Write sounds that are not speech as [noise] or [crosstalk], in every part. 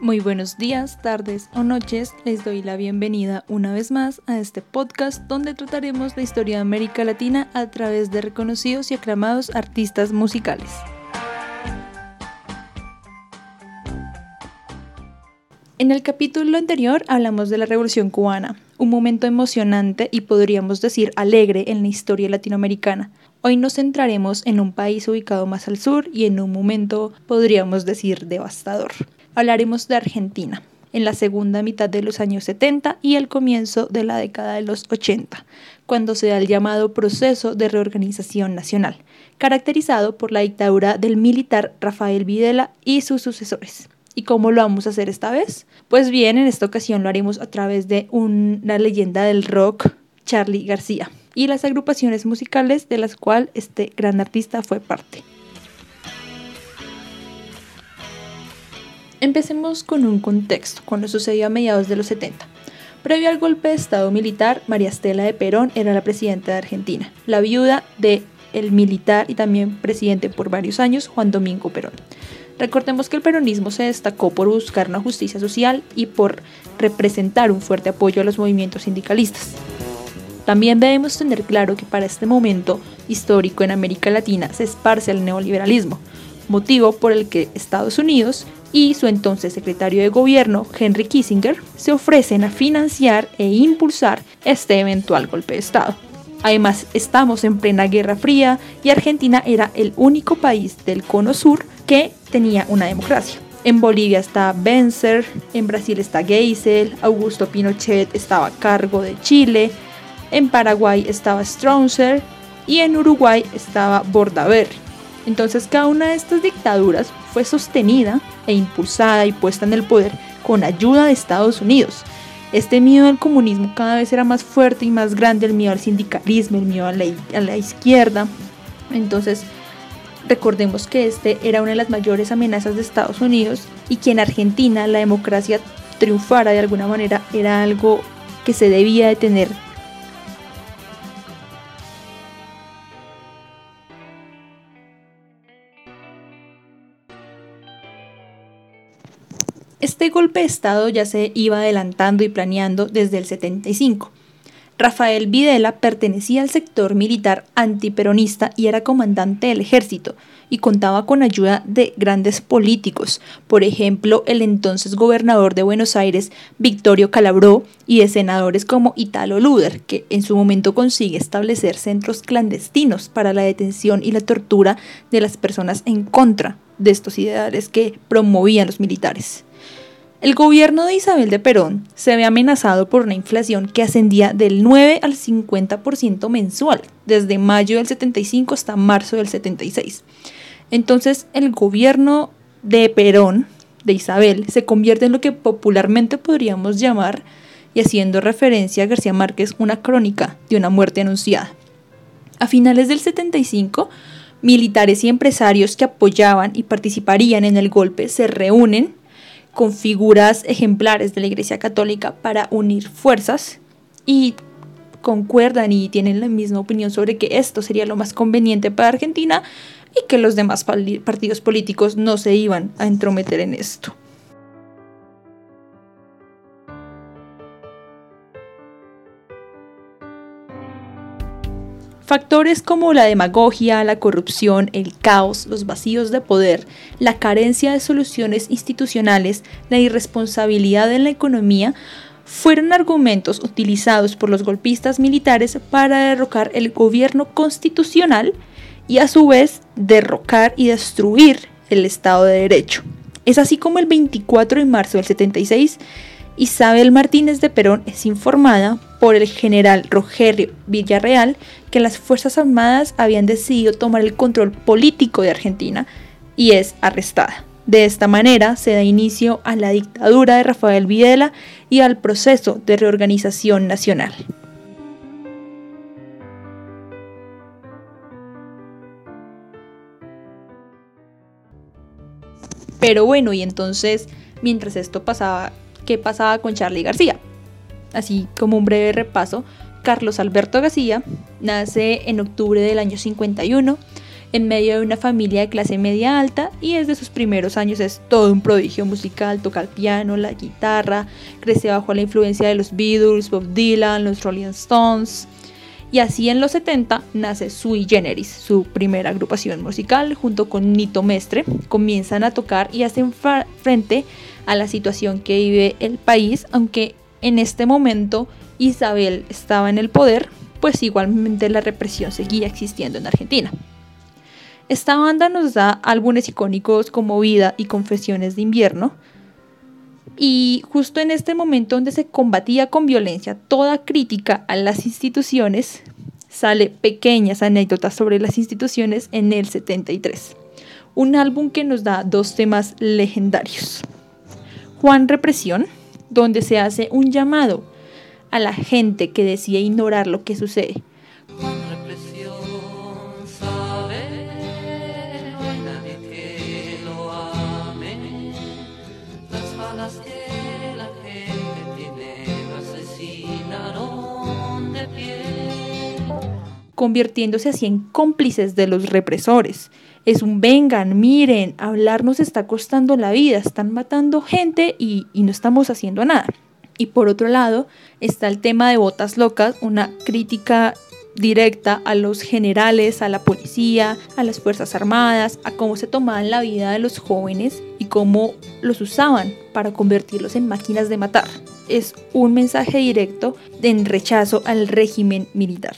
Muy buenos días, tardes o noches. Les doy la bienvenida una vez más a este podcast donde trataremos la historia de América Latina a través de reconocidos y aclamados artistas musicales. En el capítulo anterior hablamos de la Revolución cubana, un momento emocionante y podríamos decir alegre en la historia latinoamericana. Hoy nos centraremos en un país ubicado más al sur y en un momento podríamos decir devastador hablaremos de Argentina en la segunda mitad de los años 70 y el comienzo de la década de los 80, cuando se da el llamado proceso de reorganización nacional, caracterizado por la dictadura del militar Rafael Videla y sus sucesores. ¿Y cómo lo vamos a hacer esta vez? Pues bien, en esta ocasión lo haremos a través de una leyenda del rock, Charlie García, y las agrupaciones musicales de las cuales este gran artista fue parte. Empecemos con un contexto, cuando sucedió a mediados de los 70. Previo al golpe de Estado militar, María Estela de Perón era la presidenta de Argentina, la viuda de el militar y también presidente por varios años, Juan Domingo Perón. Recordemos que el peronismo se destacó por buscar una justicia social y por representar un fuerte apoyo a los movimientos sindicalistas. También debemos tener claro que para este momento histórico en América Latina se esparce el neoliberalismo, motivo por el que Estados Unidos y su entonces secretario de gobierno, Henry Kissinger, se ofrecen a financiar e impulsar este eventual golpe de Estado. Además, estamos en plena Guerra Fría y Argentina era el único país del cono sur que tenía una democracia. En Bolivia está Benzer, en Brasil está Geisel, Augusto Pinochet estaba a cargo de Chile, en Paraguay estaba Stroessner y en Uruguay estaba Bordaberry. Entonces cada una de estas dictaduras fue sostenida e impulsada y puesta en el poder con ayuda de Estados Unidos. Este miedo al comunismo cada vez era más fuerte y más grande, el miedo al sindicalismo, el miedo a la, a la izquierda. Entonces, recordemos que este era una de las mayores amenazas de Estados Unidos y que en Argentina la democracia triunfara de alguna manera era algo que se debía de tener Este golpe de Estado ya se iba adelantando y planeando desde el 75. Rafael Videla pertenecía al sector militar antiperonista y era comandante del ejército y contaba con ayuda de grandes políticos, por ejemplo el entonces gobernador de Buenos Aires, Victorio Calabró, y de senadores como Italo Luder, que en su momento consigue establecer centros clandestinos para la detención y la tortura de las personas en contra de estos ideales que promovían los militares. El gobierno de Isabel de Perón se ve amenazado por una inflación que ascendía del 9 al 50% mensual, desde mayo del 75 hasta marzo del 76. Entonces el gobierno de Perón, de Isabel, se convierte en lo que popularmente podríamos llamar, y haciendo referencia a García Márquez, una crónica de una muerte anunciada. A finales del 75, militares y empresarios que apoyaban y participarían en el golpe se reúnen con figuras ejemplares de la Iglesia Católica para unir fuerzas y concuerdan y tienen la misma opinión sobre que esto sería lo más conveniente para Argentina y que los demás partidos políticos no se iban a entrometer en esto. Factores como la demagogia, la corrupción, el caos, los vacíos de poder, la carencia de soluciones institucionales, la irresponsabilidad en la economía, fueron argumentos utilizados por los golpistas militares para derrocar el gobierno constitucional y a su vez derrocar y destruir el Estado de Derecho. Es así como el 24 de marzo del 76 Isabel Martínez de Perón es informada por el general Rogerio Villarreal que las Fuerzas Armadas habían decidido tomar el control político de Argentina y es arrestada. De esta manera se da inicio a la dictadura de Rafael Videla y al proceso de reorganización nacional. Pero bueno, y entonces, mientras esto pasaba, qué pasaba con Charlie García. Así como un breve repaso, Carlos Alberto García nace en octubre del año 51 en medio de una familia de clase media alta y desde sus primeros años es todo un prodigio musical, toca el piano, la guitarra, crece bajo la influencia de los Beatles, Bob Dylan, los Rolling Stones. Y así en los 70 nace Sui Generis, su primera agrupación musical, junto con Nito Mestre. Comienzan a tocar y hacen frente a la situación que vive el país, aunque en este momento Isabel estaba en el poder, pues igualmente la represión seguía existiendo en Argentina. Esta banda nos da álbumes icónicos como Vida y Confesiones de Invierno. Y justo en este momento donde se combatía con violencia toda crítica a las instituciones, sale pequeñas anécdotas sobre las instituciones en el 73. Un álbum que nos da dos temas legendarios. Juan Represión, donde se hace un llamado a la gente que decide ignorar lo que sucede. convirtiéndose así en cómplices de los represores. Es un vengan, miren, hablar nos está costando la vida, están matando gente y, y no estamos haciendo nada. Y por otro lado está el tema de botas locas, una crítica directa a los generales, a la policía, a las Fuerzas Armadas, a cómo se tomaban la vida de los jóvenes y cómo los usaban para convertirlos en máquinas de matar. Es un mensaje directo en rechazo al régimen militar.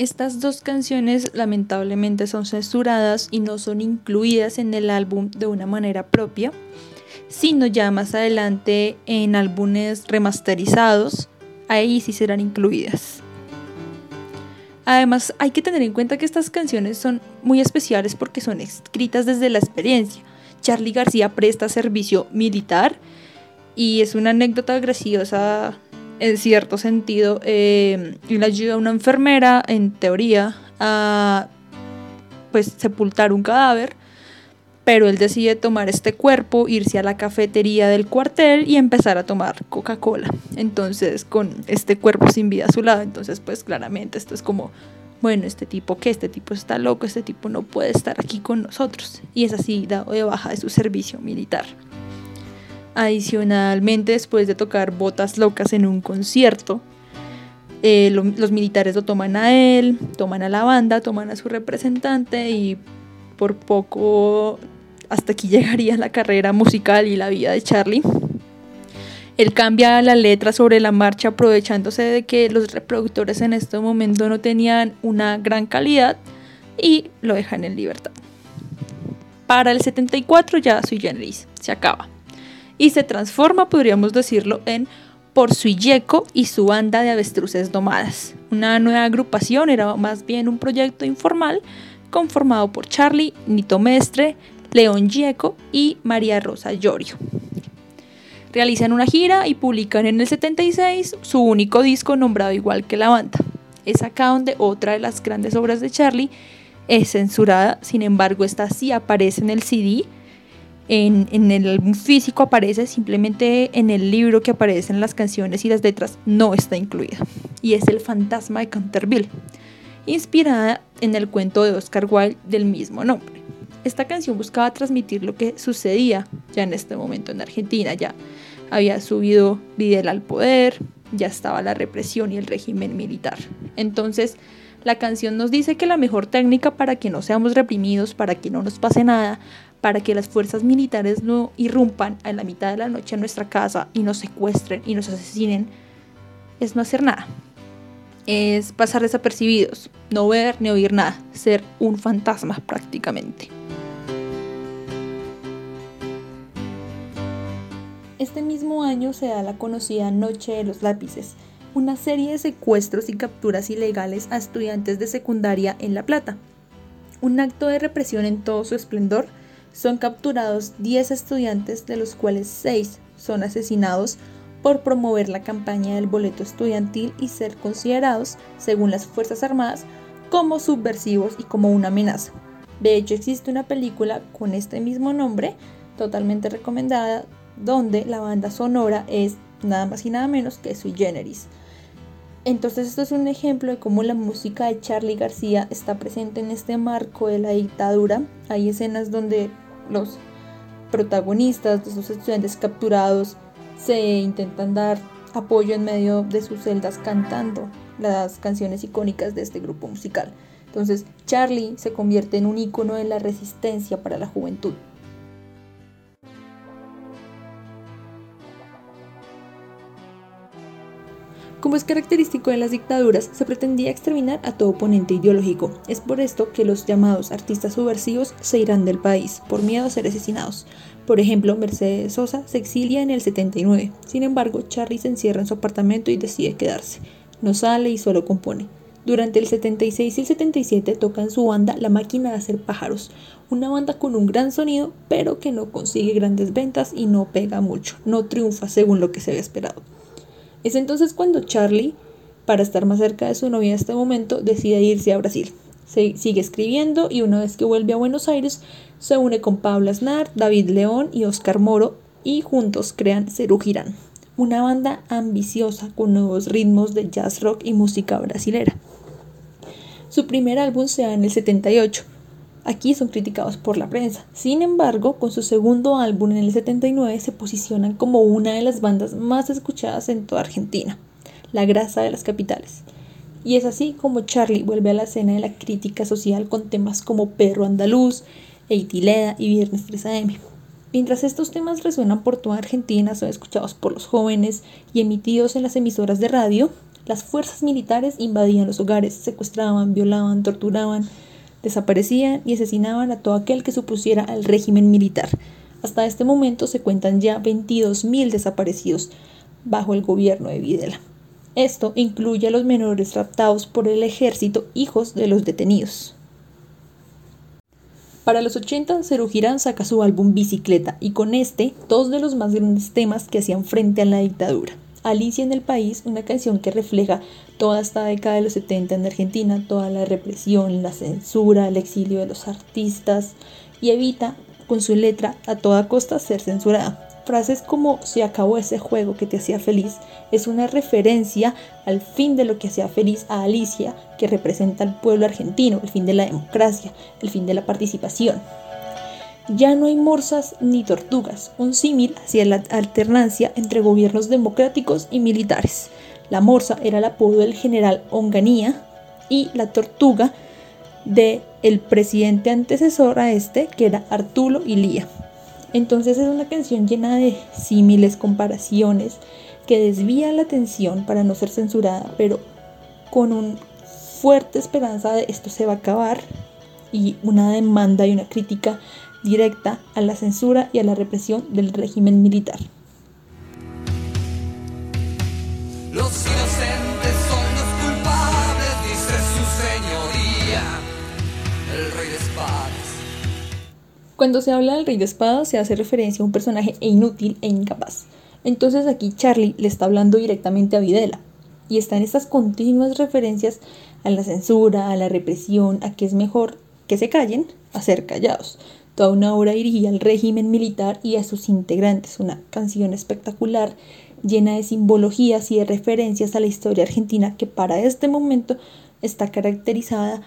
Estas dos canciones lamentablemente son censuradas y no son incluidas en el álbum de una manera propia, sino ya más adelante en álbumes remasterizados, ahí sí serán incluidas. Además, hay que tener en cuenta que estas canciones son muy especiales porque son escritas desde la experiencia. Charlie García presta servicio militar y es una anécdota graciosa en cierto sentido, eh, le ayuda a una enfermera, en teoría, a pues sepultar un cadáver, pero él decide tomar este cuerpo, irse a la cafetería del cuartel y empezar a tomar Coca-Cola. Entonces, con este cuerpo sin vida a su lado, entonces pues claramente esto es como, bueno, este tipo que este tipo está loco, este tipo no puede estar aquí con nosotros. Y es así dado de baja de su servicio militar. Adicionalmente, después de tocar Botas Locas en un concierto, eh, los militares lo toman a él, toman a la banda, toman a su representante y por poco hasta aquí [laughs] llegaría la carrera musical y la vida de Charlie. Él cambia la letra sobre la marcha aprovechándose de que los reproductores en este momento no tenían una gran calidad y lo dejan en libertad. Para el 74 ya Sui Generis se acaba y se transforma, podríamos decirlo, en Por Suilleco y su banda de avestruces domadas. Una nueva agrupación era más bien un proyecto informal conformado por Charlie, Nito Mestre, León Gieco y María Rosa Llorio. Realizan una gira y publican en el 76 su único disco nombrado igual que la banda. Es acá donde otra de las grandes obras de Charlie es censurada, sin embargo esta sí aparece en el CD en, el álbum físico aparece, simplemente en el libro que aparecen las canciones y las letras no está incluida. Y es El fantasma de Canterville, inspirada en el cuento de Oscar Wilde del mismo nombre. Esta canción buscaba transmitir lo que sucedía ya en este momento en Argentina. Ya había subido Vidal al poder, ya estaba la represión y el régimen militar. Entonces, la canción nos dice que la mejor técnica para que no seamos reprimidos, para que no nos pase nada, para que las fuerzas militares no irrumpan a la mitad de la noche a nuestra casa y nos secuestren y nos asesinen, es no hacer nada. Es pasar desapercibidos, no ver ni oír nada, ser un fantasma prácticamente. Este mismo año se da la conocida Noche de los Lápices, una serie de secuestros y capturas ilegales a estudiantes de secundaria en La Plata. Un acto de represión en todo su esplendor son capturados 10 estudiantes, de los cuales 6 son asesinados por promover la campaña del boleto estudiantil y ser considerados, según las Fuerzas Armadas, como subversivos y como una amenaza. De hecho, existe una película con este mismo nombre, totalmente recomendada, donde la banda sonora es nada más y nada menos que Sui Generis. Entonces esto es un ejemplo de cómo la música de Charlie García está presente en este marco de la dictadura. Hay escenas donde los protagonistas de esos estudiantes capturados se intentan dar apoyo en medio de sus celdas cantando las canciones icónicas de este grupo musical. Entonces Charlie se convierte en un icono de la resistencia para la juventud. Como es característico de las dictaduras, se pretendía exterminar a todo oponente ideológico. Es por esto que los llamados artistas subversivos se irán del país, por miedo a ser asesinados. Por ejemplo, Mercedes Sosa se exilia en el 79. Sin embargo, Charlie se encierra en su apartamento y decide quedarse. No sale y solo compone. Durante el 76 y el 77 toca en su banda La Máquina de Hacer Pájaros, una banda con un gran sonido, pero que no consigue grandes ventas y no pega mucho, no triunfa según lo que se había esperado. Es entonces cuando Charlie, para estar más cerca de su novia en este momento, decide irse a Brasil. Se sigue escribiendo y una vez que vuelve a Buenos Aires, se une con Pablo Aznar, David León y Oscar Moro y juntos crean Cerú Girán, una banda ambiciosa con nuevos ritmos de jazz rock y música brasilera. Su primer álbum se da en el 78, Aquí son criticados por la prensa. Sin embargo, con su segundo álbum en el 79 se posicionan como una de las bandas más escuchadas en toda Argentina, La Grasa de las Capitales. Y es así como Charlie vuelve a la escena de la crítica social con temas como Perro Andaluz, Eitileda y Viernes 3 AM. Mientras estos temas resuenan por toda Argentina, son escuchados por los jóvenes y emitidos en las emisoras de radio, las fuerzas militares invadían los hogares, secuestraban, violaban, torturaban, desaparecían y asesinaban a todo aquel que supusiera al régimen militar. Hasta este momento se cuentan ya 22.000 desaparecidos bajo el gobierno de Videla. Esto incluye a los menores raptados por el ejército, hijos de los detenidos. Para los 80, Cerú Girán saca su álbum Bicicleta y con este dos de los más grandes temas que hacían frente a la dictadura. Alicia en el País, una canción que refleja toda esta década de los 70 en Argentina, toda la represión, la censura, el exilio de los artistas y evita con su letra a toda costa ser censurada. Frases como se acabó ese juego que te hacía feliz es una referencia al fin de lo que hacía feliz a Alicia, que representa al pueblo argentino, el fin de la democracia, el fin de la participación. Ya no hay morsas ni tortugas, un símil hacia la alternancia entre gobiernos democráticos y militares. La morsa era el apodo del general Onganía y la tortuga de el presidente antecesor a este, que era Arturo Ilía. Entonces es una canción llena de símiles, comparaciones, que desvía la atención para no ser censurada, pero con una fuerte esperanza de esto se va a acabar y una demanda y una crítica directa a la censura y a la represión del régimen militar. Los inocentes son los culpables, dice su señoría, el rey de espadas. Cuando se habla del rey de espadas se hace referencia a un personaje inútil e incapaz. Entonces aquí Charlie le está hablando directamente a Videla. Y están estas continuas referencias a la censura, a la represión, a que es mejor que se callen a ser callados toda una obra dirigida al régimen militar y a sus integrantes, una canción espectacular llena de simbologías y de referencias a la historia argentina que para este momento está caracterizada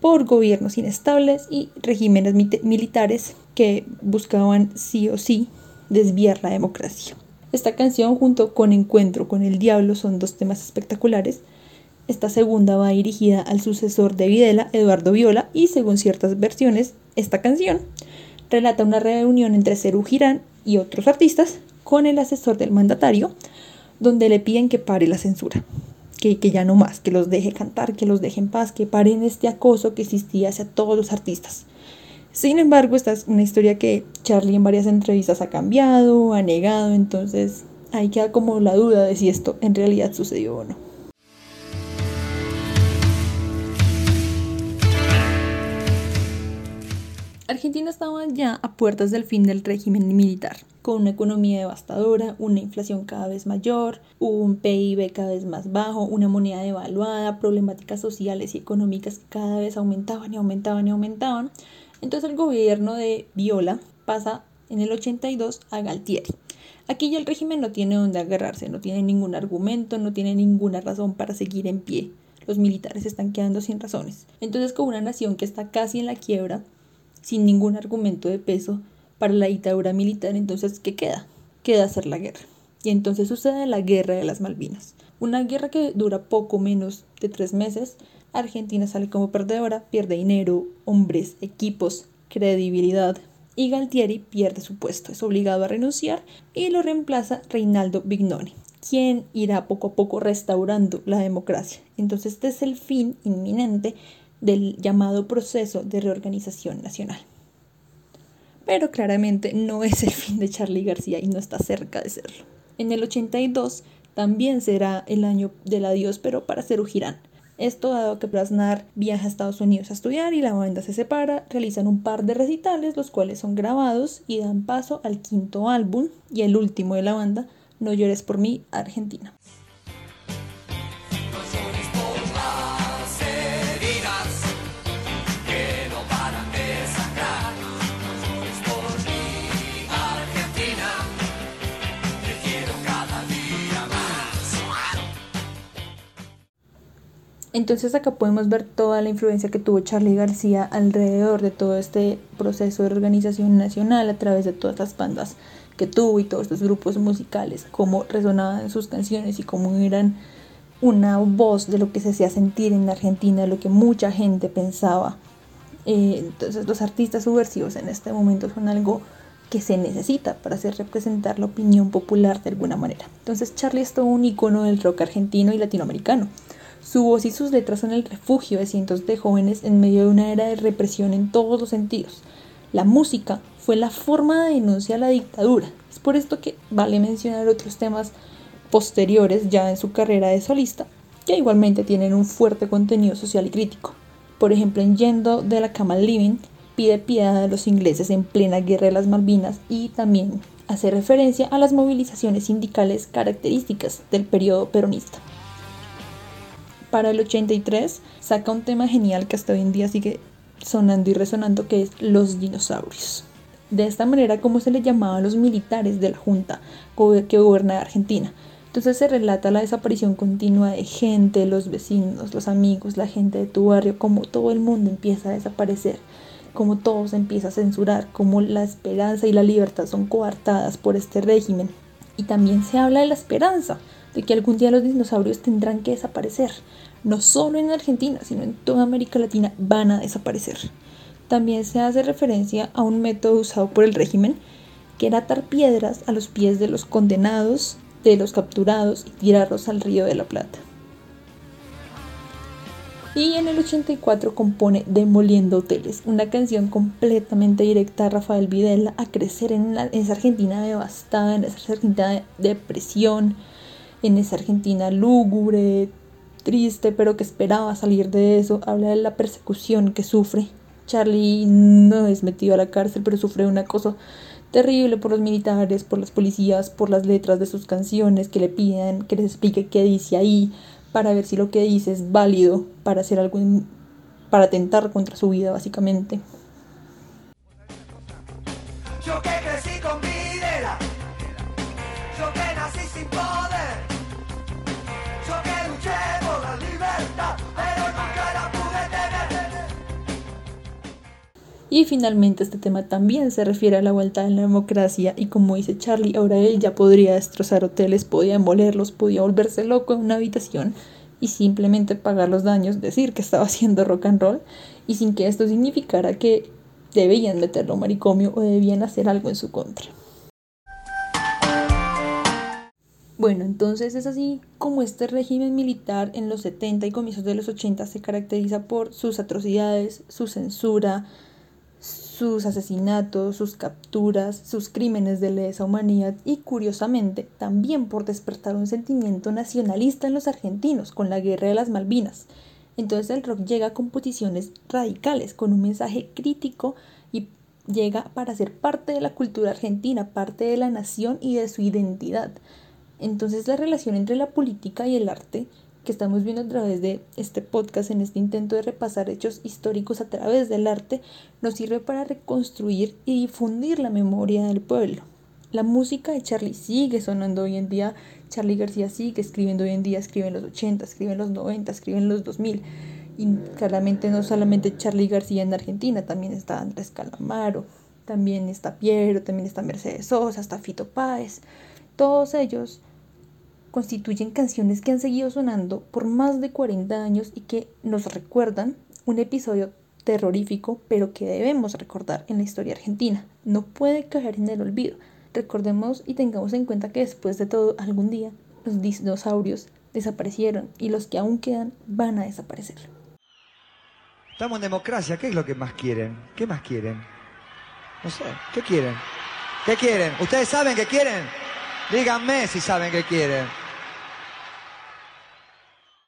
por gobiernos inestables y regímenes militares que buscaban sí o sí desviar la democracia. Esta canción junto con Encuentro con el Diablo son dos temas espectaculares. Esta segunda va dirigida al sucesor de Videla, Eduardo Viola, y según ciertas versiones, esta canción relata una reunión entre Cerú Girán y otros artistas con el asesor del mandatario, donde le piden que pare la censura, que, que ya no más, que los deje cantar, que los deje en paz, que paren este acoso que existía hacia todos los artistas. Sin embargo, esta es una historia que Charlie en varias entrevistas ha cambiado, ha negado, entonces ahí queda como la duda de si esto en realidad sucedió o no. Argentina estaba ya a puertas del fin del régimen militar, con una economía devastadora, una inflación cada vez mayor, un PIB cada vez más bajo, una moneda devaluada, problemáticas sociales y económicas que cada vez aumentaban y aumentaban y aumentaban. Entonces el gobierno de Viola pasa en el 82 a Galtieri. Aquí ya el régimen no tiene dónde agarrarse, no tiene ningún argumento, no tiene ninguna razón para seguir en pie. Los militares están quedando sin razones. Entonces, con una nación que está casi en la quiebra, sin ningún argumento de peso para la dictadura militar, entonces, ¿qué queda? Queda hacer la guerra. Y entonces sucede la guerra de las Malvinas. Una guerra que dura poco menos de tres meses. Argentina sale como perdedora, pierde dinero, hombres, equipos, credibilidad. Y Galtieri pierde su puesto, es obligado a renunciar y lo reemplaza Reinaldo Vignoni, quien irá poco a poco restaurando la democracia. Entonces este es el fin inminente del llamado proceso de reorganización nacional. Pero claramente no es el fin de Charlie García y no está cerca de serlo. En el 82 también será el año del adiós, pero para Cerú Girán. Esto dado que Brasnar viaja a Estados Unidos a estudiar y la banda se separa, realizan un par de recitales, los cuales son grabados y dan paso al quinto álbum y el último de la banda, No llores por mí, Argentina. Entonces acá podemos ver toda la influencia que tuvo Charlie García alrededor de todo este proceso de organización nacional a través de todas las bandas que tuvo y todos estos grupos musicales, cómo resonaban sus canciones y cómo eran una voz de lo que se hacía sentir en Argentina, lo que mucha gente pensaba. Eh, entonces los artistas subversivos en este momento son algo que se necesita para hacer representar la opinión popular de alguna manera. Entonces Charlie es todo un icono del rock argentino y latinoamericano. Su voz y sus letras son el refugio de cientos de jóvenes en medio de una era de represión en todos los sentidos. La música fue la forma de denuncia a la dictadura. Es por esto que vale mencionar otros temas posteriores ya en su carrera de solista, que igualmente tienen un fuerte contenido social y crítico. Por ejemplo, en Yendo de la Cama Living pide piedad a los ingleses en plena guerra de las Malvinas y también hace referencia a las movilizaciones sindicales características del periodo peronista para el 83 saca un tema genial que hasta hoy en día sigue sonando y resonando que es los dinosaurios. De esta manera como se le llamaba a los militares de la junta que gobierna Argentina. Entonces se relata la desaparición continua de gente, los vecinos, los amigos, la gente de tu barrio, como todo el mundo empieza a desaparecer, como todo se empieza a censurar, como la esperanza y la libertad son coartadas por este régimen. Y también se habla de la esperanza, de que algún día los dinosaurios tendrán que desaparecer. No solo en Argentina, sino en toda América Latina van a desaparecer. También se hace referencia a un método usado por el régimen, que era atar piedras a los pies de los condenados, de los capturados y tirarlos al río de la Plata. Y en el 84 compone Demoliendo Hoteles, una canción completamente directa a Rafael Videla a crecer en, en esa Argentina devastada, en esa Argentina de depresión, en esa Argentina lúgubre, triste, pero que esperaba salir de eso. Habla de la persecución que sufre. Charlie no es metido a la cárcel, pero sufre una cosa terrible por los militares, por las policías, por las letras de sus canciones que le piden que les explique qué dice ahí, para ver si lo que dice es válido para hacer algo, para atentar contra su vida, básicamente. Y finalmente este tema también se refiere a la vuelta de la democracia y como dice Charlie, ahora él ya podría destrozar hoteles, podía embolerlos, podía volverse loco en una habitación y simplemente pagar los daños, decir que estaba [laughs] haciendo rock and roll y sin que esto significara que debían meterlo a maricomio o debían hacer algo en su contra. Bueno, entonces es así como este régimen militar en los 70 y comienzos de los 80 se caracteriza por sus atrocidades, su censura, sus asesinatos, sus capturas, sus crímenes de lesa humanidad y curiosamente también por despertar un sentimiento nacionalista en los argentinos con la guerra de las Malvinas. Entonces el rock llega con posiciones radicales, con un mensaje crítico y llega para ser parte de la cultura argentina, parte de la nación y de su identidad. Entonces la relación entre la política y el arte que estamos viendo a través de este podcast, en este intento de repasar hechos históricos a través del arte, nos sirve para reconstruir y difundir la memoria del pueblo. La música de Charlie sigue sonando hoy en día, Charlie García sigue escribiendo hoy en día, escribe en los 80, escribe en los 90, escribe en los 2000. Y claramente no solamente Charlie García en Argentina, también está Andrés Calamaro, también está Piero, también está Mercedes Sosa, está Fito Páez. Todos ellos constituyen canciones que han seguido sonando por más de 40 años y que nos recuerdan un episodio terrorífico, pero que debemos recordar en la historia argentina. No puede caer en el olvido. Recordemos y tengamos en cuenta que después de todo, algún día los dinosaurios desaparecieron y los que aún quedan van a desaparecer. Estamos en democracia, ¿qué es lo que más quieren? ¿Qué más quieren? No sé, ¿qué quieren? ¿Qué quieren? ¿Ustedes saben qué quieren? Díganme si saben qué quieren.